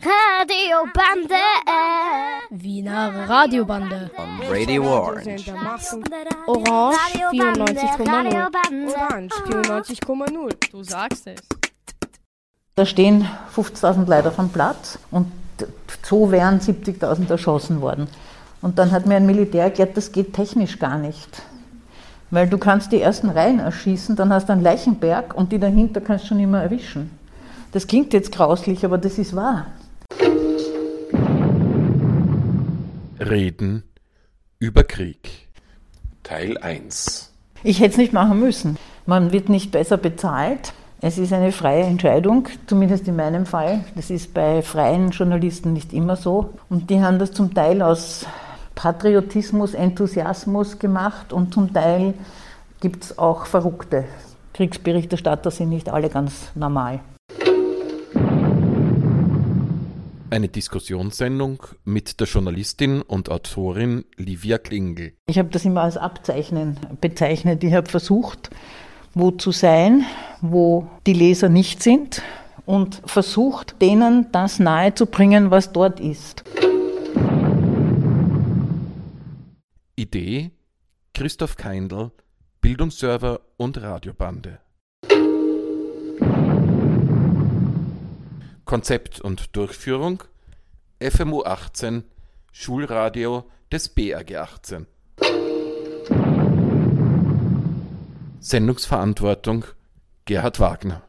Radiobande. Wiener Radiobande. On Radio Orange. Orange 94,0. Orange 94,0. Du sagst es. Da stehen 50.000 Leute auf dem Platz und so wären 70.000 erschossen worden. Und dann hat mir ein Militär erklärt, das geht technisch gar nicht. Weil du kannst die ersten Reihen erschießen, dann hast du einen Leichenberg und die dahinter kannst du schon immer erwischen. Das klingt jetzt grauslich, aber das ist wahr. Reden über Krieg. Teil 1. Ich hätte es nicht machen müssen. Man wird nicht besser bezahlt. Es ist eine freie Entscheidung, zumindest in meinem Fall. Das ist bei freien Journalisten nicht immer so. Und die haben das zum Teil aus Patriotismus, Enthusiasmus gemacht und zum Teil gibt es auch Verrückte. Kriegsberichterstatter sind nicht alle ganz normal. Eine Diskussionssendung mit der Journalistin und Autorin Livia Klingel. Ich habe das immer als Abzeichnen bezeichnet. Ich habe versucht, wo zu sein, wo die Leser nicht sind und versucht, denen das nahezubringen, was dort ist. Idee Christoph Keindl, Bildungsserver und Radiobande. Konzept und Durchführung FMU 18, Schulradio des BRG 18. Sendungsverantwortung Gerhard Wagner.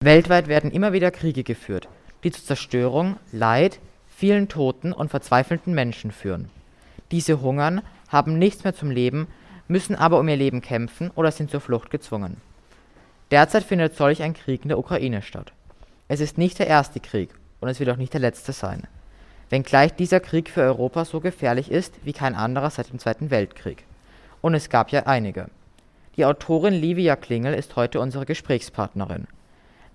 Weltweit werden immer wieder Kriege geführt, die zu Zerstörung, Leid, vielen Toten und verzweifelten Menschen führen. Diese hungern, haben nichts mehr zum Leben, müssen aber um ihr Leben kämpfen oder sind zur Flucht gezwungen. Derzeit findet solch ein Krieg in der Ukraine statt. Es ist nicht der erste Krieg und es wird auch nicht der letzte sein wenngleich dieser Krieg für Europa so gefährlich ist wie kein anderer seit dem Zweiten Weltkrieg. Und es gab ja einige. Die Autorin Livia Klingel ist heute unsere Gesprächspartnerin.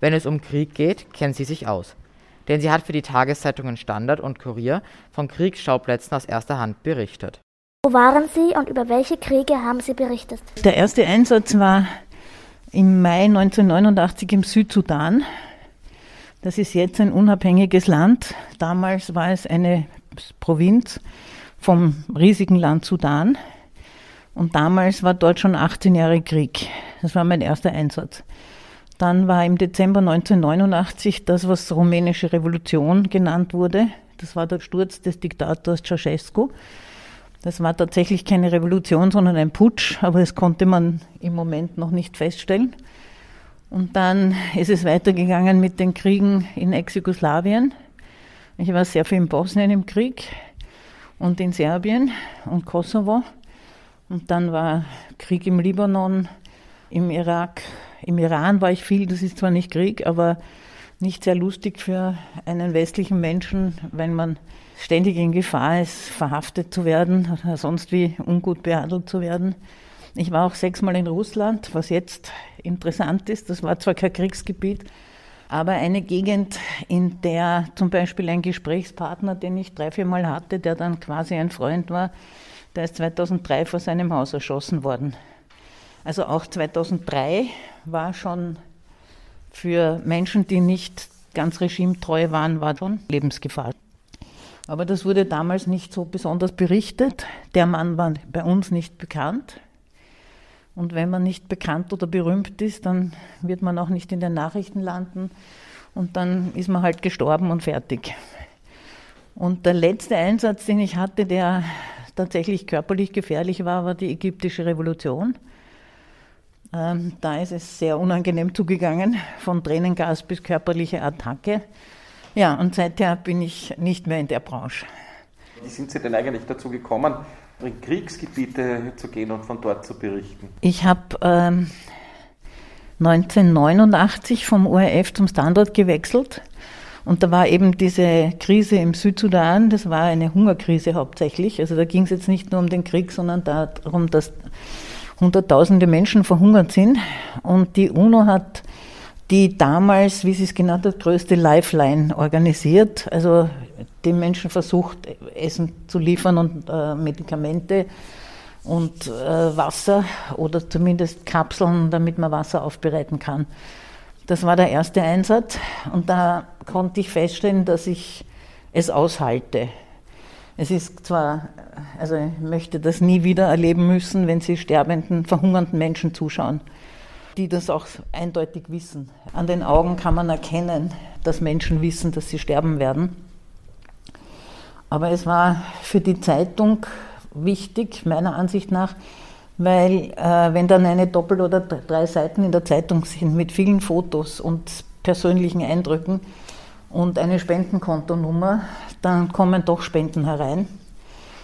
Wenn es um Krieg geht, kennt sie sich aus. Denn sie hat für die Tageszeitungen Standard und Kurier von Kriegsschauplätzen aus erster Hand berichtet. Wo waren Sie und über welche Kriege haben Sie berichtet? Der erste Einsatz war im Mai 1989 im Südsudan. Das ist jetzt ein unabhängiges Land. Damals war es eine Provinz vom riesigen Land Sudan. Und damals war dort schon 18 Jahre Krieg. Das war mein erster Einsatz. Dann war im Dezember 1989 das, was rumänische Revolution genannt wurde. Das war der Sturz des Diktators Ceausescu. Das war tatsächlich keine Revolution, sondern ein Putsch, aber das konnte man im Moment noch nicht feststellen. Und dann ist es weitergegangen mit den Kriegen in Ex-Jugoslawien. Ich war sehr viel in Bosnien im Krieg und in Serbien und Kosovo. Und dann war Krieg im Libanon, im Irak, im Iran war ich viel. Das ist zwar nicht Krieg, aber nicht sehr lustig für einen westlichen Menschen, wenn man ständig in Gefahr ist, verhaftet zu werden oder sonst wie ungut behandelt zu werden. Ich war auch sechsmal in Russland, was jetzt interessant ist. Das war zwar kein Kriegsgebiet, aber eine Gegend, in der zum Beispiel ein Gesprächspartner, den ich drei, vier Mal hatte, der dann quasi ein Freund war, der ist 2003 vor seinem Haus erschossen worden. Also auch 2003 war schon für Menschen, die nicht ganz regimetreu waren, war schon Lebensgefahr. Aber das wurde damals nicht so besonders berichtet. Der Mann war bei uns nicht bekannt. Und wenn man nicht bekannt oder berühmt ist, dann wird man auch nicht in den Nachrichten landen und dann ist man halt gestorben und fertig. Und der letzte Einsatz, den ich hatte, der tatsächlich körperlich gefährlich war, war die ägyptische Revolution. Ähm, da ist es sehr unangenehm zugegangen, von Tränengas bis körperliche Attacke. Ja, und seither bin ich nicht mehr in der Branche. Wie sind Sie denn eigentlich dazu gekommen, in Kriegsgebiete zu gehen und von dort zu berichten? Ich habe ähm, 1989 vom ORF zum Standort gewechselt. Und da war eben diese Krise im Südsudan, das war eine Hungerkrise hauptsächlich. Also da ging es jetzt nicht nur um den Krieg, sondern darum, dass Hunderttausende Menschen verhungert sind. Und die UNO hat die damals, wie sie es genannt hat, größte Lifeline organisiert. Also den Menschen versucht, Essen zu liefern und äh, Medikamente und äh, Wasser oder zumindest Kapseln, damit man Wasser aufbereiten kann. Das war der erste Einsatz und da konnte ich feststellen, dass ich es aushalte. Es ist zwar, also ich möchte das nie wieder erleben müssen, wenn Sie sterbenden, verhungernden Menschen zuschauen, die das auch eindeutig wissen. An den Augen kann man erkennen, dass Menschen wissen, dass sie sterben werden. Aber es war für die Zeitung wichtig, meiner Ansicht nach, weil äh, wenn dann eine Doppel- oder drei Seiten in der Zeitung sind mit vielen Fotos und persönlichen Eindrücken und eine Spendenkontonummer, dann kommen doch Spenden herein.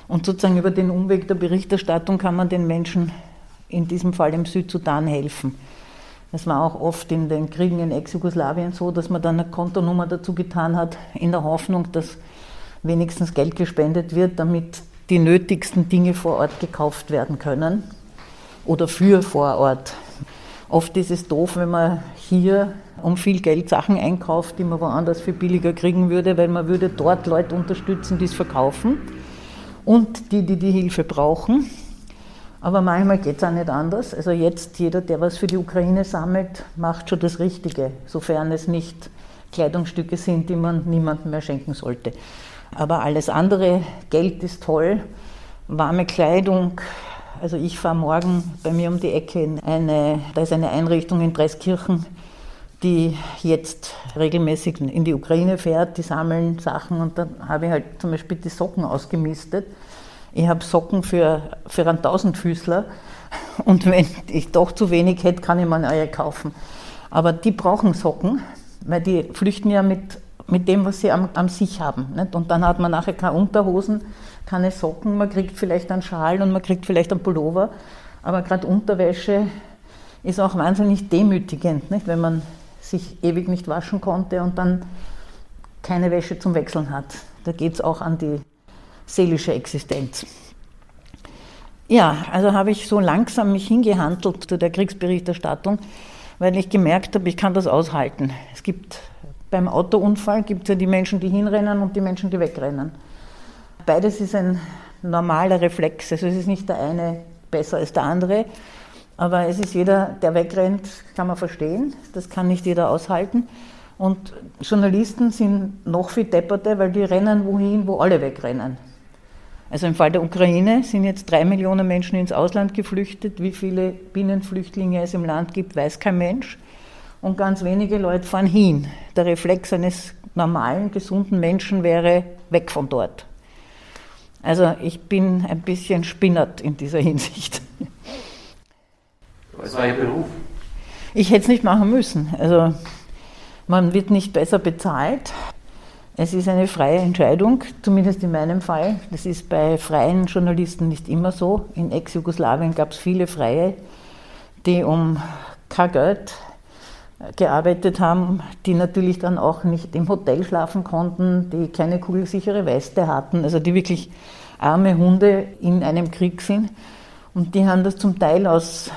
Und sozusagen über den Umweg der Berichterstattung kann man den Menschen in diesem Fall im Südsudan helfen. Es war auch oft in den Kriegen in Ex-Jugoslawien so, dass man dann eine Kontonummer dazu getan hat, in der Hoffnung, dass wenigstens Geld gespendet wird, damit die nötigsten Dinge vor Ort gekauft werden können oder für vor Ort. Oft ist es doof, wenn man hier um viel Geld Sachen einkauft, die man woanders für billiger kriegen würde, weil man würde dort Leute unterstützen, die es verkaufen und die, die die Hilfe brauchen. Aber manchmal geht es auch nicht anders. Also jetzt jeder, der was für die Ukraine sammelt, macht schon das Richtige, sofern es nicht Kleidungsstücke sind, die man niemandem mehr schenken sollte. Aber alles andere, Geld ist toll, warme Kleidung, also ich fahre morgen bei mir um die Ecke in eine, da ist eine Einrichtung in Dreiskirchen, die jetzt regelmäßig in die Ukraine fährt, die sammeln Sachen und dann habe ich halt zum Beispiel die Socken ausgemistet. Ich habe Socken für, für einen Tausendfüßler und wenn ich doch zu wenig hätte, kann ich mir neue kaufen. Aber die brauchen Socken, weil die flüchten ja mit, mit dem, was sie am, am sich haben. Nicht? Und dann hat man nachher keine Unterhosen, keine Socken, man kriegt vielleicht einen Schal und man kriegt vielleicht einen Pullover, aber gerade Unterwäsche ist auch wahnsinnig demütigend, nicht? wenn man sich ewig nicht waschen konnte und dann keine Wäsche zum Wechseln hat. Da geht es auch an die seelische Existenz. Ja, also habe ich so langsam mich hingehandelt zu der Kriegsberichterstattung, weil ich gemerkt habe, ich kann das aushalten. Es gibt beim Autounfall gibt es ja die Menschen, die hinrennen und die Menschen, die wegrennen. Beides ist ein normaler Reflex. Also es ist nicht der eine besser als der andere. Aber es ist jeder, der wegrennt, kann man verstehen. Das kann nicht jeder aushalten. Und Journalisten sind noch viel depperte, weil die rennen wohin, wo alle wegrennen. Also im Fall der Ukraine sind jetzt drei Millionen Menschen ins Ausland geflüchtet. Wie viele Binnenflüchtlinge es im Land gibt, weiß kein Mensch. Und ganz wenige Leute fahren hin. Der Reflex eines normalen, gesunden Menschen wäre weg von dort. Also ich bin ein bisschen spinnert in dieser Hinsicht. Was war Ihr Beruf? Ich hätte es nicht machen müssen. Also man wird nicht besser bezahlt. Es ist eine freie Entscheidung, zumindest in meinem Fall. Das ist bei freien Journalisten nicht immer so. In Ex-Jugoslawien gab es viele Freie, die um Geld gearbeitet haben, die natürlich dann auch nicht im Hotel schlafen konnten, die keine kugelsichere Weste hatten, also die wirklich arme Hunde in einem Krieg sind. Und die haben das zum Teil aus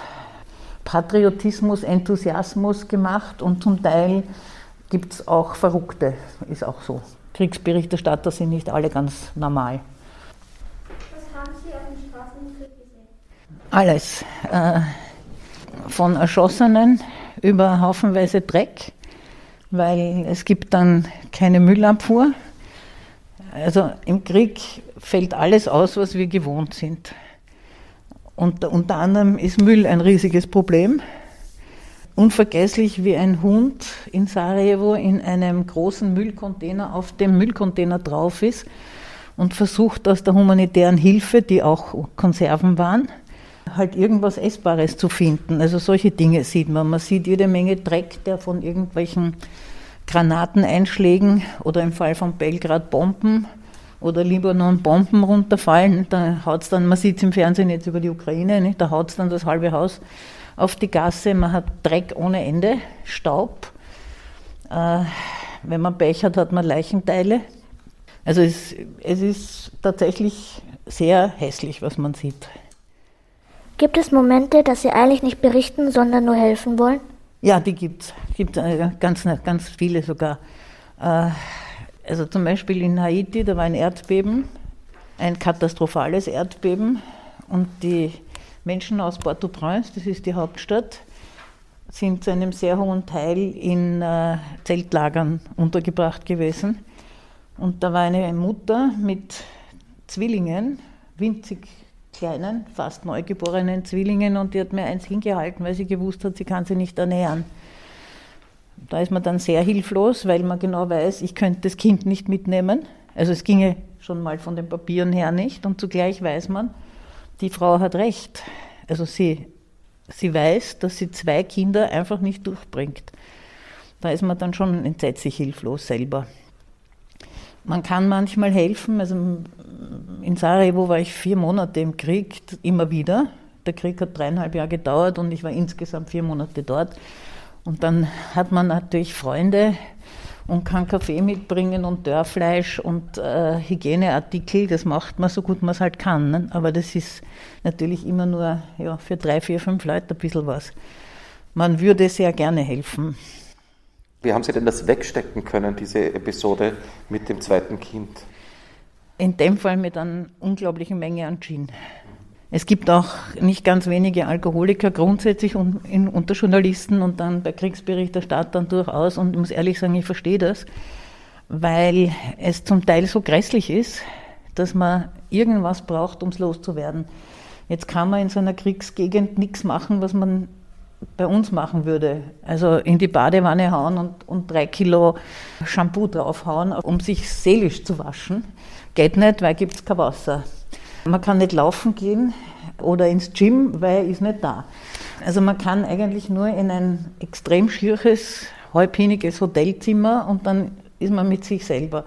Patriotismus, Enthusiasmus gemacht und zum Teil gibt es auch Verrückte, ist auch so. Kriegsberichterstatter sind nicht alle ganz normal. Was haben Sie auf den Straßenkrieg gesehen? Alles. Äh, von Erschossenen über haufenweise Dreck, weil es gibt dann keine Müllabfuhr. Also im Krieg fällt alles aus, was wir gewohnt sind. Und unter anderem ist Müll ein riesiges Problem. Unvergesslich, wie ein Hund in Sarajevo in einem großen Müllcontainer auf dem Müllcontainer drauf ist und versucht aus der humanitären Hilfe, die auch Konserven waren, halt irgendwas Essbares zu finden. Also solche Dinge sieht man. Man sieht jede Menge Dreck, der von irgendwelchen Granateneinschlägen oder im Fall von Belgrad Bomben oder Libanon Bomben runterfallen. Da haut's dann, man sieht es im Fernsehen jetzt über die Ukraine, nicht? da es dann das halbe Haus auf die Gasse. Man hat Dreck ohne Ende, Staub. Äh, wenn man Pech hat, hat man Leichenteile. Also es, es ist tatsächlich sehr hässlich, was man sieht. Gibt es Momente, dass Sie eigentlich nicht berichten, sondern nur helfen wollen? Ja, die gibt es. Gibt ganz, ganz viele sogar. Äh, also zum Beispiel in Haiti, da war ein Erdbeben, ein katastrophales Erdbeben und die Menschen aus Port-au-Prince, das ist die Hauptstadt, sind zu einem sehr hohen Teil in äh, Zeltlagern untergebracht gewesen. Und da war eine Mutter mit Zwillingen, winzig kleinen, fast neugeborenen Zwillingen, und die hat mir eins hingehalten, weil sie gewusst hat, sie kann sie nicht ernähren. Da ist man dann sehr hilflos, weil man genau weiß, ich könnte das Kind nicht mitnehmen. Also es ginge schon mal von den Papieren her nicht. Und zugleich weiß man, die Frau hat recht. Also sie, sie weiß, dass sie zwei Kinder einfach nicht durchbringt. Da ist man dann schon entsetzlich hilflos selber. Man kann manchmal helfen. Also in Sarajevo war ich vier Monate im Krieg, immer wieder. Der Krieg hat dreieinhalb Jahre gedauert und ich war insgesamt vier Monate dort. Und dann hat man natürlich Freunde und kann Kaffee mitbringen und Dörrfleisch und äh, Hygieneartikel. Das macht man so gut man es halt kann. Ne? Aber das ist natürlich immer nur ja, für drei, vier, fünf Leute ein bisschen was. Man würde sehr gerne helfen. Wie haben Sie denn das wegstecken können, diese Episode mit dem zweiten Kind? In dem Fall mit einer unglaublichen Menge an Gin. Es gibt auch nicht ganz wenige Alkoholiker grundsätzlich unter Journalisten und dann bei Kriegsberichterstattern durchaus. Und ich muss ehrlich sagen, ich verstehe das, weil es zum Teil so grässlich ist, dass man irgendwas braucht, um es loszuwerden. Jetzt kann man in so einer Kriegsgegend nichts machen, was man bei uns machen würde. Also in die Badewanne hauen und, und drei Kilo Shampoo draufhauen, um sich seelisch zu waschen. Geht nicht, weil gibt es kein Wasser. Man kann nicht laufen gehen oder ins Gym, weil er ist nicht da. Also man kann eigentlich nur in ein extrem schieres, halbhiniges Hotelzimmer und dann ist man mit sich selber.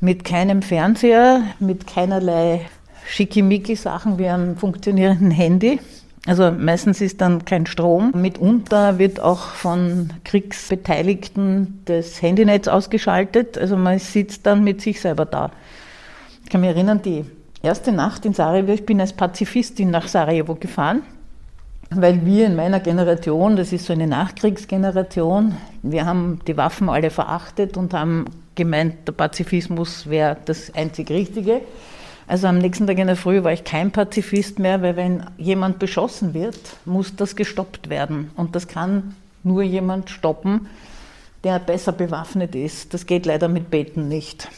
Mit keinem Fernseher, mit keinerlei Schickimicki-Sachen wie einem funktionierenden Handy. Also meistens ist dann kein Strom. Mitunter wird auch von Kriegsbeteiligten das Handynetz ausgeschaltet. Also man sitzt dann mit sich selber da. Ich kann mich erinnern, die erste Nacht in Sarajevo, ich bin als Pazifistin nach Sarajevo gefahren, weil wir in meiner Generation, das ist so eine Nachkriegsgeneration, wir haben die Waffen alle verachtet und haben gemeint, der Pazifismus wäre das einzig Richtige. Also am nächsten Tag in der Früh war ich kein Pazifist mehr, weil wenn jemand beschossen wird, muss das gestoppt werden. Und das kann nur jemand stoppen, der besser bewaffnet ist. Das geht leider mit Beten nicht.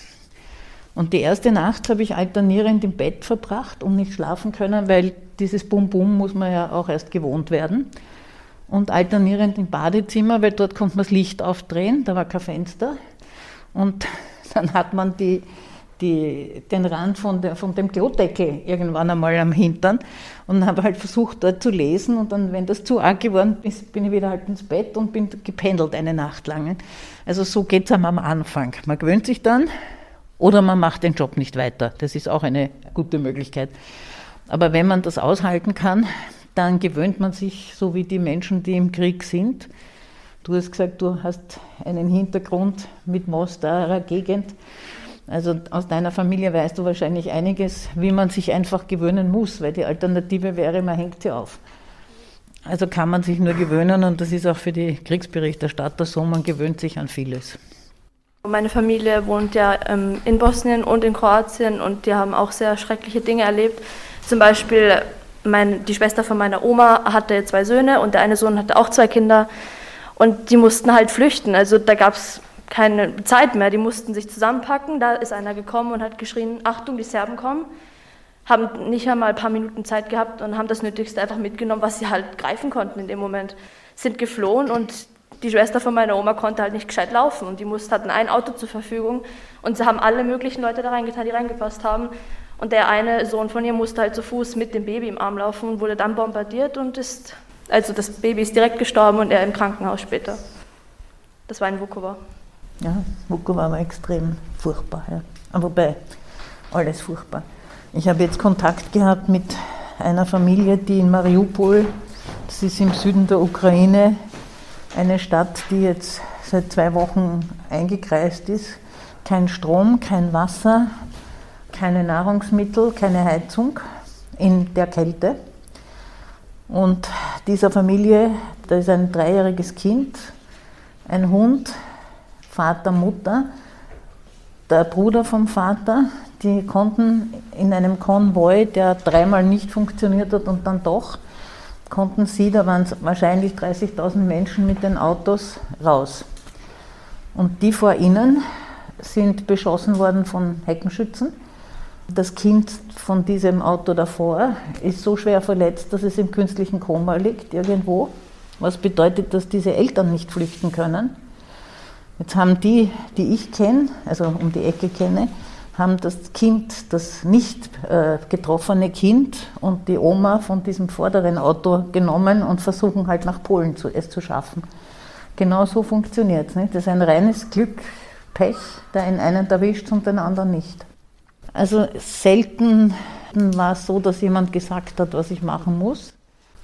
Und die erste Nacht habe ich alternierend im Bett verbracht und nicht schlafen können, weil dieses Bum-Bum muss man ja auch erst gewohnt werden. Und alternierend im Badezimmer, weil dort konnte man das Licht aufdrehen, da war kein Fenster. Und dann hat man die, die, den Rand von, der, von dem Klodeckel irgendwann einmal am Hintern und habe halt versucht, dort zu lesen. Und dann, wenn das zu arg geworden ist, bin ich wieder halt ins Bett und bin gependelt eine Nacht lang. Also so geht es am Anfang. Man gewöhnt sich dann oder man macht den Job nicht weiter. Das ist auch eine gute Möglichkeit. Aber wenn man das aushalten kann, dann gewöhnt man sich, so wie die Menschen, die im Krieg sind. Du hast gesagt, du hast einen Hintergrund mit Mostarer Gegend. Also aus deiner Familie weißt du wahrscheinlich einiges, wie man sich einfach gewöhnen muss, weil die Alternative wäre, man hängt sie auf. Also kann man sich nur gewöhnen und das ist auch für die Kriegsberichterstatter so, man gewöhnt sich an vieles. Meine Familie wohnt ja ähm, in Bosnien und in Kroatien und die haben auch sehr schreckliche Dinge erlebt. Zum Beispiel mein, die Schwester von meiner Oma hatte zwei Söhne und der eine Sohn hatte auch zwei Kinder und die mussten halt flüchten. Also da gab es keine Zeit mehr, die mussten sich zusammenpacken. Da ist einer gekommen und hat geschrien, Achtung, die Serben kommen. Haben nicht einmal ein paar Minuten Zeit gehabt und haben das Nötigste einfach mitgenommen, was sie halt greifen konnten in dem Moment. Sind geflohen und die Schwester von meiner Oma konnte halt nicht gescheit laufen und die mussten, hatten ein Auto zur Verfügung und sie haben alle möglichen Leute da reingetan, die reingepasst haben. Und der eine Sohn von ihr musste halt zu Fuß mit dem Baby im Arm laufen und wurde dann bombardiert und ist, also das Baby ist direkt gestorben und er im Krankenhaus später. Das war in Vukovar. Ja, Vukovar war extrem furchtbar. Ja. Wobei, alles furchtbar. Ich habe jetzt Kontakt gehabt mit einer Familie, die in Mariupol, das ist im Süden der Ukraine, eine Stadt, die jetzt seit zwei Wochen eingekreist ist. Kein Strom, kein Wasser, keine Nahrungsmittel, keine Heizung in der Kälte. Und dieser Familie, da ist ein dreijähriges Kind, ein Hund, Vater, Mutter, der Bruder vom Vater, die konnten in einem Konvoi, der dreimal nicht funktioniert hat und dann doch, konnten sie, da waren wahrscheinlich 30.000 Menschen mit den Autos raus. Und die vor ihnen sind beschossen worden von Heckenschützen. Das Kind von diesem Auto davor ist so schwer verletzt, dass es im künstlichen Koma liegt irgendwo, was bedeutet, dass diese Eltern nicht flüchten können. Jetzt haben die, die ich kenne, also um die Ecke kenne, haben das Kind, das nicht äh, getroffene Kind und die Oma von diesem vorderen Auto genommen und versuchen halt nach Polen zu, es zu schaffen. Genau so funktioniert es. Das ist ein reines Glück, Pech, der in einen erwischt und den anderen nicht. Also selten war es so, dass jemand gesagt hat, was ich machen muss.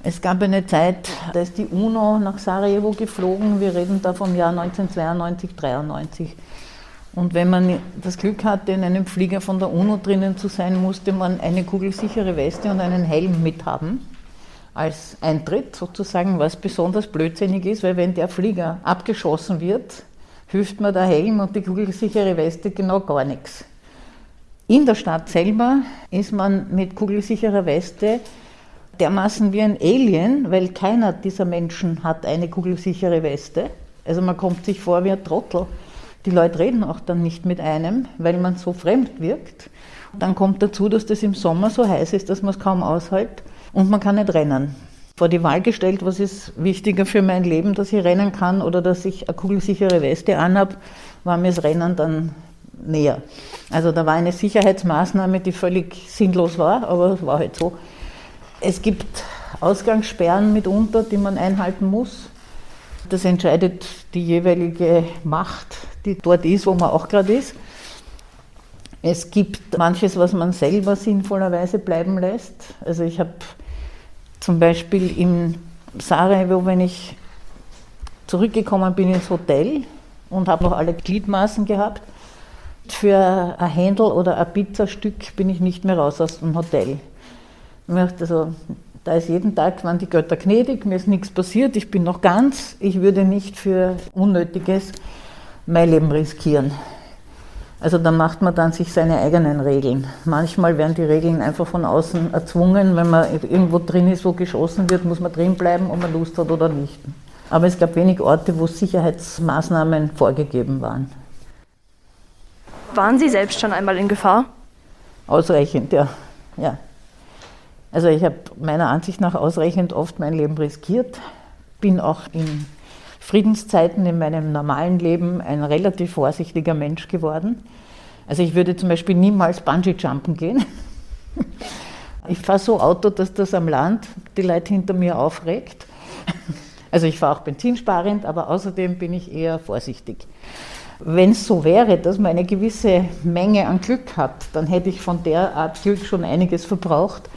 Es gab eine Zeit, da ist die UNO nach Sarajevo geflogen. Wir reden da vom Jahr 1992, 93. Und wenn man das Glück hatte, in einem Flieger von der UNO drinnen zu sein, musste man eine kugelsichere Weste und einen Helm mithaben als Eintritt sozusagen, was besonders blödsinnig ist, weil wenn der Flieger abgeschossen wird, hilft mir der Helm und die kugelsichere Weste genau gar nichts. In der Stadt selber ist man mit kugelsicherer Weste dermaßen wie ein Alien, weil keiner dieser Menschen hat eine kugelsichere Weste. Also man kommt sich vor wie ein Trottel. Die Leute reden auch dann nicht mit einem, weil man so fremd wirkt. Dann kommt dazu, dass das im Sommer so heiß ist, dass man es kaum aushält und man kann nicht rennen. Vor die Wahl gestellt, was ist wichtiger für mein Leben, dass ich rennen kann oder dass ich eine kugelsichere Weste anhabe, war mir das Rennen dann näher. Also da war eine Sicherheitsmaßnahme, die völlig sinnlos war, aber es war halt so. Es gibt Ausgangssperren mitunter, die man einhalten muss. Das entscheidet die jeweilige Macht, die dort ist, wo man auch gerade ist. Es gibt manches, was man selber sinnvollerweise bleiben lässt. Also ich habe zum Beispiel im Sarajevo, wenn ich zurückgekommen bin ins Hotel und habe noch alle Gliedmaßen gehabt, für ein Händel oder ein Pizzastück bin ich nicht mehr raus aus dem Hotel. Also, da ist jeden Tag, waren die Götter gnädig, mir ist nichts passiert, ich bin noch ganz, ich würde nicht für Unnötiges mein Leben riskieren. Also da macht man dann sich seine eigenen Regeln. Manchmal werden die Regeln einfach von außen erzwungen. Wenn man irgendwo drin ist, wo geschossen wird, muss man drin bleiben, ob man Lust hat oder nicht. Aber es gab wenig Orte, wo Sicherheitsmaßnahmen vorgegeben waren. Waren Sie selbst schon einmal in Gefahr? Ausreichend, ja. ja. Also ich habe meiner Ansicht nach ausreichend oft mein Leben riskiert, bin auch in Friedenszeiten in meinem normalen Leben ein relativ vorsichtiger Mensch geworden. Also ich würde zum Beispiel niemals Bungee-Jumpen gehen. Ich fahre so Auto, dass das am Land die Leute hinter mir aufregt. Also ich fahre auch benzinsparend, aber außerdem bin ich eher vorsichtig. Wenn es so wäre, dass man eine gewisse Menge an Glück hat, dann hätte ich von der Art Glück schon einiges verbraucht.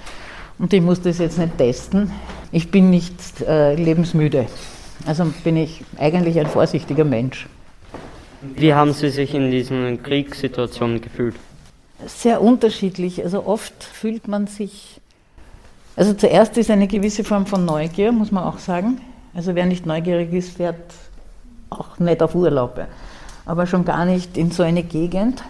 Und ich muss das jetzt nicht testen. Ich bin nicht äh, lebensmüde. Also bin ich eigentlich ein vorsichtiger Mensch. Wie haben Sie sich in diesen Kriegssituationen gefühlt? Sehr unterschiedlich. Also oft fühlt man sich, also zuerst ist eine gewisse Form von Neugier, muss man auch sagen. Also wer nicht neugierig ist, fährt auch nicht auf Urlaub, aber schon gar nicht in so eine Gegend.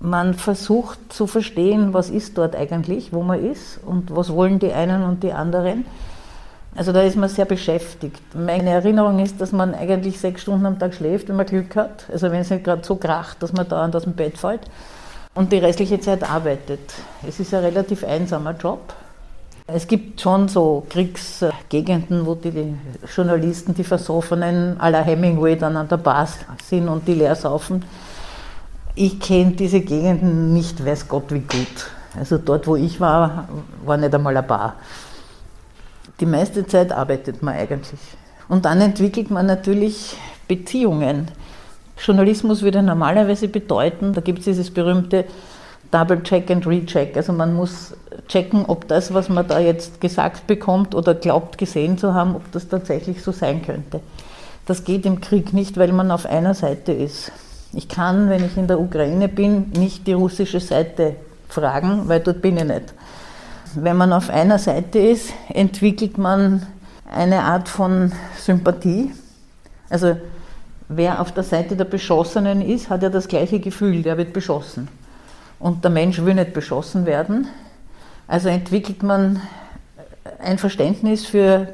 Man versucht zu verstehen, was ist dort eigentlich, wo man ist und was wollen die einen und die anderen. Also da ist man sehr beschäftigt. Meine Erinnerung ist, dass man eigentlich sechs Stunden am Tag schläft, wenn man Glück hat. Also wenn es nicht gerade so kracht, dass man dauernd aus dem Bett fällt. Und die restliche Zeit arbeitet. Es ist ein relativ einsamer Job. Es gibt schon so Kriegsgegenden, wo die Journalisten, die Versoffenen aller Hemingway dann an der Bar sind und die leer saufen. Ich kenne diese Gegenden nicht, weiß Gott wie gut. Also dort, wo ich war, war nicht einmal eine Bar. Die meiste Zeit arbeitet man eigentlich. Und dann entwickelt man natürlich Beziehungen. Journalismus würde normalerweise bedeuten, da gibt es dieses berühmte Double Check and Recheck. Also man muss checken, ob das, was man da jetzt gesagt bekommt oder glaubt gesehen zu haben, ob das tatsächlich so sein könnte. Das geht im Krieg nicht, weil man auf einer Seite ist. Ich kann, wenn ich in der Ukraine bin, nicht die russische Seite fragen, weil dort bin ich nicht wenn man auf einer Seite ist, entwickelt man eine Art von Sympathie. Also wer auf der Seite der Beschossenen ist, hat ja das gleiche Gefühl, der wird beschossen. Und der Mensch will nicht beschossen werden. Also entwickelt man ein Verständnis für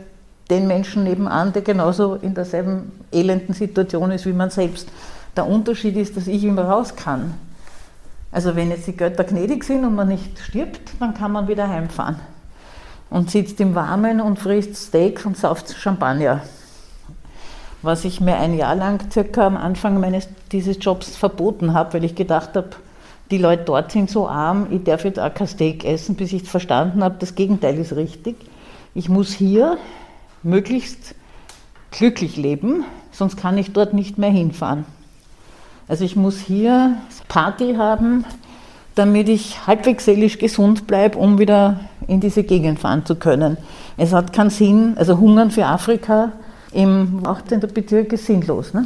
den Menschen nebenan, der genauso in derselben elenden Situation ist wie man selbst. Der Unterschied ist, dass ich immer raus kann. Also wenn jetzt die Götter gnädig sind und man nicht stirbt, dann kann man wieder heimfahren und sitzt im Warmen und frisst Steak und sauft Champagner. Was ich mir ein Jahr lang circa am Anfang meines, dieses Jobs verboten habe, weil ich gedacht habe, die Leute dort sind so arm, ich darf jetzt auch kein Steak essen, bis ich verstanden habe, das Gegenteil ist richtig. Ich muss hier möglichst glücklich leben, sonst kann ich dort nicht mehr hinfahren. Also ich muss hier Party haben, damit ich halbwegs seelisch gesund bleibe, um wieder in diese Gegend fahren zu können. Es hat keinen Sinn, also Hungern für Afrika im 18. Bezirk ist sinnlos. Ne?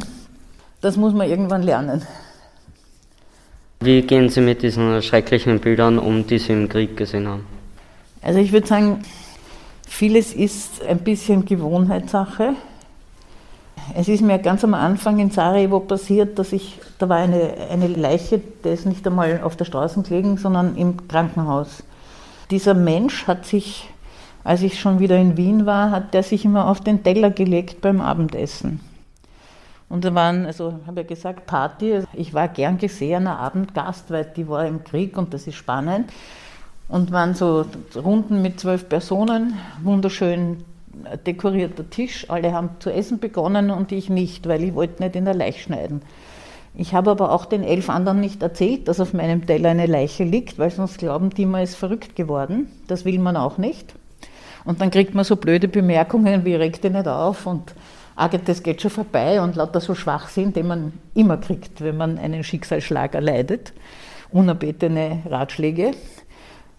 Das muss man irgendwann lernen. Wie gehen Sie mit diesen schrecklichen Bildern um, die Sie im Krieg gesehen haben? Also ich würde sagen, vieles ist ein bisschen Gewohnheitssache. Es ist mir ganz am Anfang in Sarajevo passiert, dass ich, da war eine, eine Leiche, der ist nicht einmal auf der Straße gelegen, sondern im Krankenhaus. Dieser Mensch hat sich, als ich schon wieder in Wien war, hat der sich immer auf den Teller gelegt beim Abendessen. Und da waren, also habe ich gesagt, Party. Ich war gern gesehener Abendgast, weil die war im Krieg und das ist spannend. Und waren so Runden mit zwölf Personen, wunderschön dekorierter Tisch. Alle haben zu essen begonnen und ich nicht, weil ich wollte nicht in der Leiche schneiden. Ich habe aber auch den elf anderen nicht erzählt, dass auf meinem Teller eine Leiche liegt, weil sonst glauben die, man ist verrückt geworden. Das will man auch nicht. Und dann kriegt man so blöde Bemerkungen wie regt dich nicht auf und Agit, das geht schon vorbei und lauter so Schwachsinn, den man immer kriegt, wenn man einen Schicksalsschlag erleidet. Unerbetene Ratschläge.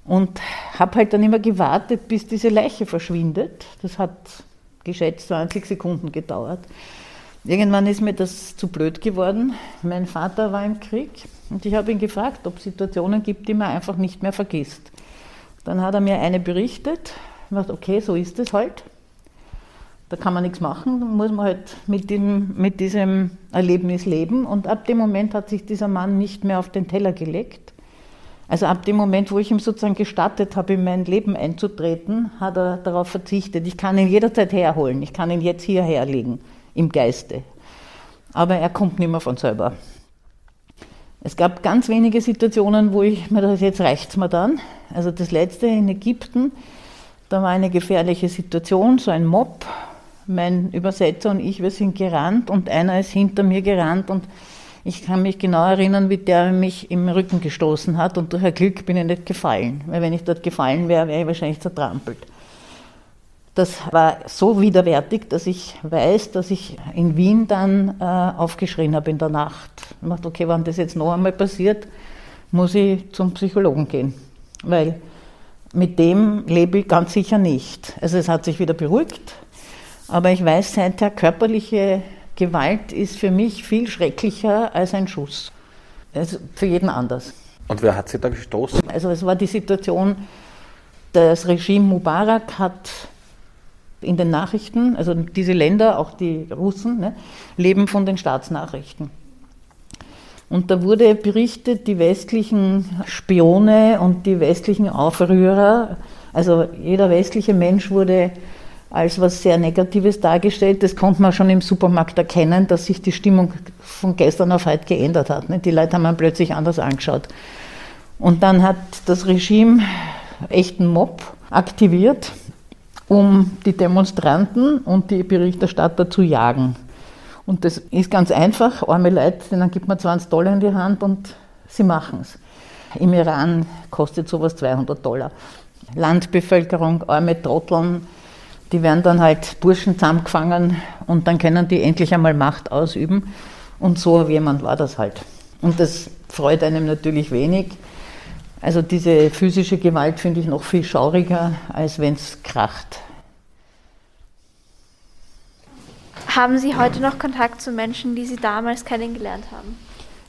Und habe halt dann immer gewartet, bis diese Leiche verschwindet. Das hat geschätzt 20 Sekunden gedauert. Irgendwann ist mir das zu blöd geworden. Mein Vater war im Krieg und ich habe ihn gefragt, ob es Situationen gibt, die man einfach nicht mehr vergisst. Dann hat er mir eine berichtet. Ich dachte, okay, so ist es halt. Da kann man nichts machen, da muss man halt mit, dem, mit diesem Erlebnis leben. Und ab dem Moment hat sich dieser Mann nicht mehr auf den Teller gelegt. Also ab dem Moment, wo ich ihm sozusagen gestattet habe, in mein Leben einzutreten, hat er darauf verzichtet. Ich kann ihn jederzeit herholen, ich kann ihn jetzt hierher legen, im Geiste. Aber er kommt nicht mehr von selber. Es gab ganz wenige Situationen, wo ich mir das jetzt reicht mir dann. Also das letzte in Ägypten, da war eine gefährliche Situation, so ein Mob, mein Übersetzer und ich, wir sind gerannt und einer ist hinter mir gerannt und ich kann mich genau erinnern, wie der mich im Rücken gestoßen hat und durch ein Glück bin ich nicht gefallen, weil wenn ich dort gefallen wäre, wäre ich wahrscheinlich zertrampelt. Das war so widerwärtig, dass ich weiß, dass ich in Wien dann äh, aufgeschrien habe in der Nacht. Ich dachte, okay, wenn das jetzt noch einmal passiert, muss ich zum Psychologen gehen, weil mit dem lebe ich ganz sicher nicht. Also es hat sich wieder beruhigt, aber ich weiß seither, körperliche Gewalt ist für mich viel schrecklicher als ein Schuss. Also für jeden anders. Und wer hat sie da gestoßen? Also es war die Situation, das Regime Mubarak hat in den Nachrichten, also diese Länder, auch die Russen, ne, leben von den Staatsnachrichten. Und da wurde berichtet, die westlichen Spione und die westlichen Aufrührer, also jeder westliche Mensch wurde als was sehr Negatives dargestellt. Das konnte man schon im Supermarkt erkennen, dass sich die Stimmung von gestern auf heute geändert hat. Die Leute haben man plötzlich anders angeschaut. Und dann hat das Regime echten Mob aktiviert, um die Demonstranten und die Berichterstatter zu jagen. Und das ist ganz einfach. Arme Leute, denen gibt man 20 Dollar in die Hand und sie machen es. Im Iran kostet sowas 200 Dollar. Landbevölkerung, arme Trotteln, die werden dann halt Burschen zusammengefangen und dann können die endlich einmal Macht ausüben. Und so jemand war das halt. Und das freut einem natürlich wenig. Also diese physische Gewalt finde ich noch viel schauriger, als wenn es kracht. Haben Sie heute noch Kontakt zu Menschen, die Sie damals kennengelernt haben?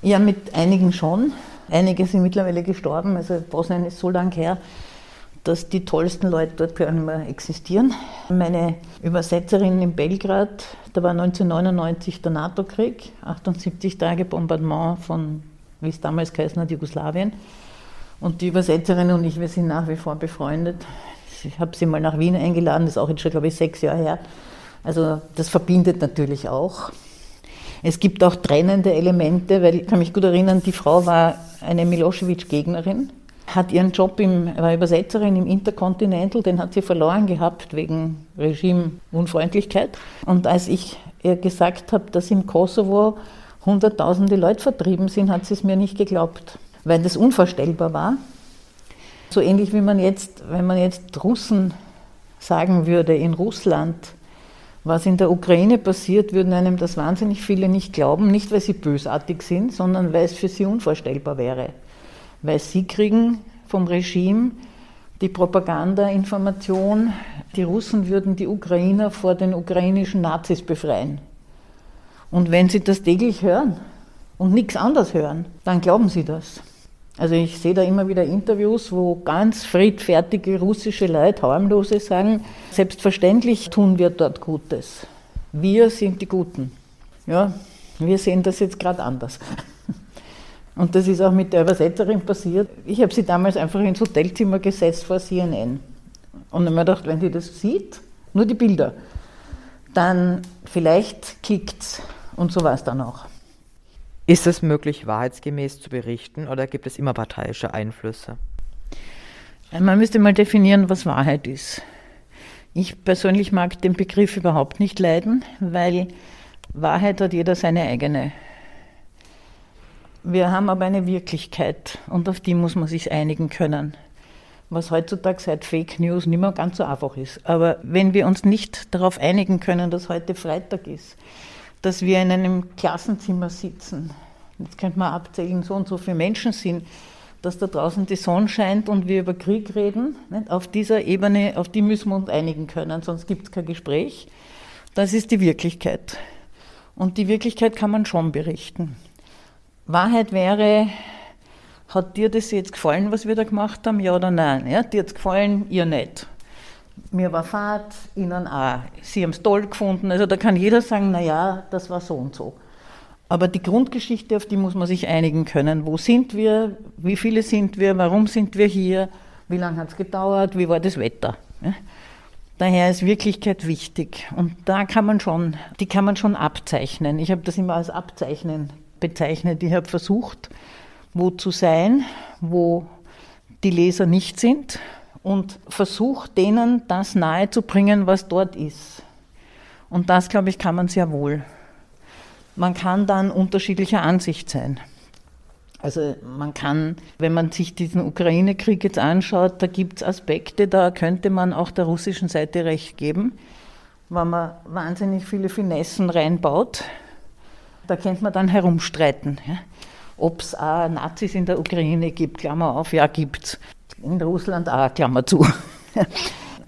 Ja, mit einigen schon. Einige sind mittlerweile gestorben. Also Bosnien ist so lang her dass die tollsten Leute dort gar nicht mehr existieren. Meine Übersetzerin in Belgrad, da war 1999 der NATO-Krieg, 78 Tage Bombardement von, wie es damals geheißen hat, Jugoslawien. Und die Übersetzerin und ich, wir sind nach wie vor befreundet. Ich habe sie mal nach Wien eingeladen, das ist auch jetzt schon, glaube ich, sechs Jahre her. Also das verbindet natürlich auch. Es gibt auch trennende Elemente, weil ich kann mich gut erinnern, die Frau war eine Milosevic-Gegnerin, hat ihren Job, im, war Übersetzerin im Intercontinental, den hat sie verloren gehabt wegen Regimeunfreundlichkeit. Und als ich ihr gesagt habe, dass im Kosovo hunderttausende Leute vertrieben sind, hat sie es mir nicht geglaubt, weil das unvorstellbar war. So ähnlich wie man jetzt, wenn man jetzt Russen sagen würde in Russland, was in der Ukraine passiert, würden einem das wahnsinnig viele nicht glauben, nicht weil sie bösartig sind, sondern weil es für sie unvorstellbar wäre. Weil sie kriegen vom Regime die Propaganda-Information, die Russen würden die Ukrainer vor den ukrainischen Nazis befreien. Und wenn sie das täglich hören und nichts anderes hören, dann glauben sie das. Also ich sehe da immer wieder Interviews, wo ganz friedfertige russische Leute, harmlose, sagen, selbstverständlich tun wir dort Gutes. Wir sind die Guten. Ja, wir sehen das jetzt gerade anders. Und das ist auch mit der Übersetzerin passiert. Ich habe sie damals einfach ins Hotelzimmer gesetzt vor CNN. Und dann habe mir gedacht, wenn die das sieht, nur die Bilder, dann vielleicht klickt's. Und so war es dann auch. Ist es möglich, wahrheitsgemäß zu berichten oder gibt es immer parteiische Einflüsse? Man müsste mal definieren, was Wahrheit ist. Ich persönlich mag den Begriff überhaupt nicht leiden, weil Wahrheit hat jeder seine eigene. Wir haben aber eine Wirklichkeit und auf die muss man sich einigen können. Was heutzutage seit Fake News nicht mehr ganz so einfach ist. Aber wenn wir uns nicht darauf einigen können, dass heute Freitag ist, dass wir in einem Klassenzimmer sitzen. Jetzt könnte man abzählen, so und so viele Menschen sind, dass da draußen die Sonne scheint und wir über Krieg reden. Auf dieser Ebene, auf die müssen wir uns einigen können, sonst gibt es kein Gespräch. Das ist die Wirklichkeit. Und die Wirklichkeit kann man schon berichten. Wahrheit wäre, hat dir das jetzt gefallen, was wir da gemacht haben, ja oder nein? Ja, dir hat es gefallen, ihr nicht mir war Fahrt, Ihnen auch. Sie haben es toll gefunden. Also da kann jeder sagen, naja, das war so und so. Aber die Grundgeschichte, auf die muss man sich einigen können. Wo sind wir? Wie viele sind wir? Warum sind wir hier? Wie lange hat es gedauert? Wie war das Wetter? Ja? Daher ist Wirklichkeit wichtig. Und da kann man schon, die kann man schon abzeichnen. Ich habe das immer als Abzeichnen bezeichnet. Ich habe versucht, wo zu sein, wo die Leser nicht sind und versucht denen das nahezubringen, was dort ist. Und das, glaube ich, kann man sehr wohl. Man kann dann unterschiedlicher Ansicht sein. Also man kann, wenn man sich diesen Ukraine-Krieg jetzt anschaut, da gibt es Aspekte, da könnte man auch der russischen Seite recht geben, wenn man wahnsinnig viele Finessen reinbaut. Da könnte man dann herumstreiten. Ja. Ob es auch Nazis in der Ukraine gibt, Klammer auf, ja, gibt es in Russland auch, Klammer zu.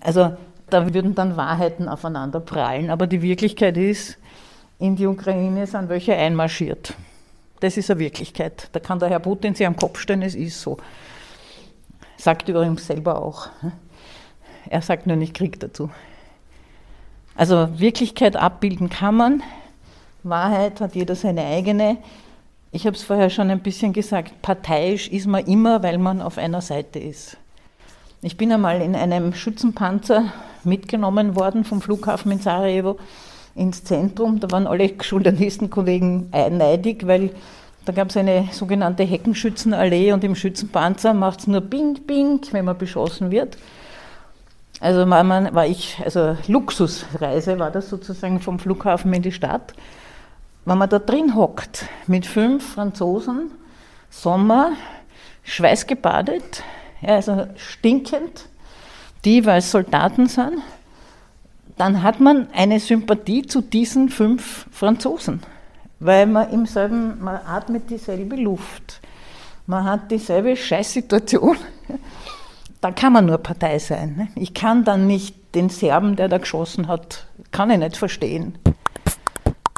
Also da würden dann Wahrheiten aufeinander prallen, aber die Wirklichkeit ist, in die Ukraine sind welche einmarschiert. Das ist eine Wirklichkeit. Da kann der Herr Putin sich am Kopf stellen, es ist so. Sagt übrigens selber auch. Er sagt nur nicht Krieg dazu. Also Wirklichkeit abbilden kann man. Wahrheit hat jeder seine eigene. Ich habe es vorher schon ein bisschen gesagt, parteiisch ist man immer, weil man auf einer Seite ist. Ich bin einmal in einem Schützenpanzer mitgenommen worden vom Flughafen in Sarajevo ins Zentrum. Da waren alle Journalistenkollegen neidig, weil da gab es eine sogenannte Heckenschützenallee und im Schützenpanzer macht es nur Bing, Bing, wenn man beschossen wird. Also war, war ich, also Luxusreise war das sozusagen vom Flughafen in die Stadt wenn man da drin hockt mit fünf Franzosen, Sommer, schweißgebadet, also stinkend, die, weil Soldaten sind, dann hat man eine Sympathie zu diesen fünf Franzosen, weil man im selben, man atmet dieselbe Luft, man hat dieselbe Scheißsituation. Da kann man nur Partei sein. Ne? Ich kann dann nicht den Serben, der da geschossen hat, kann ich nicht verstehen.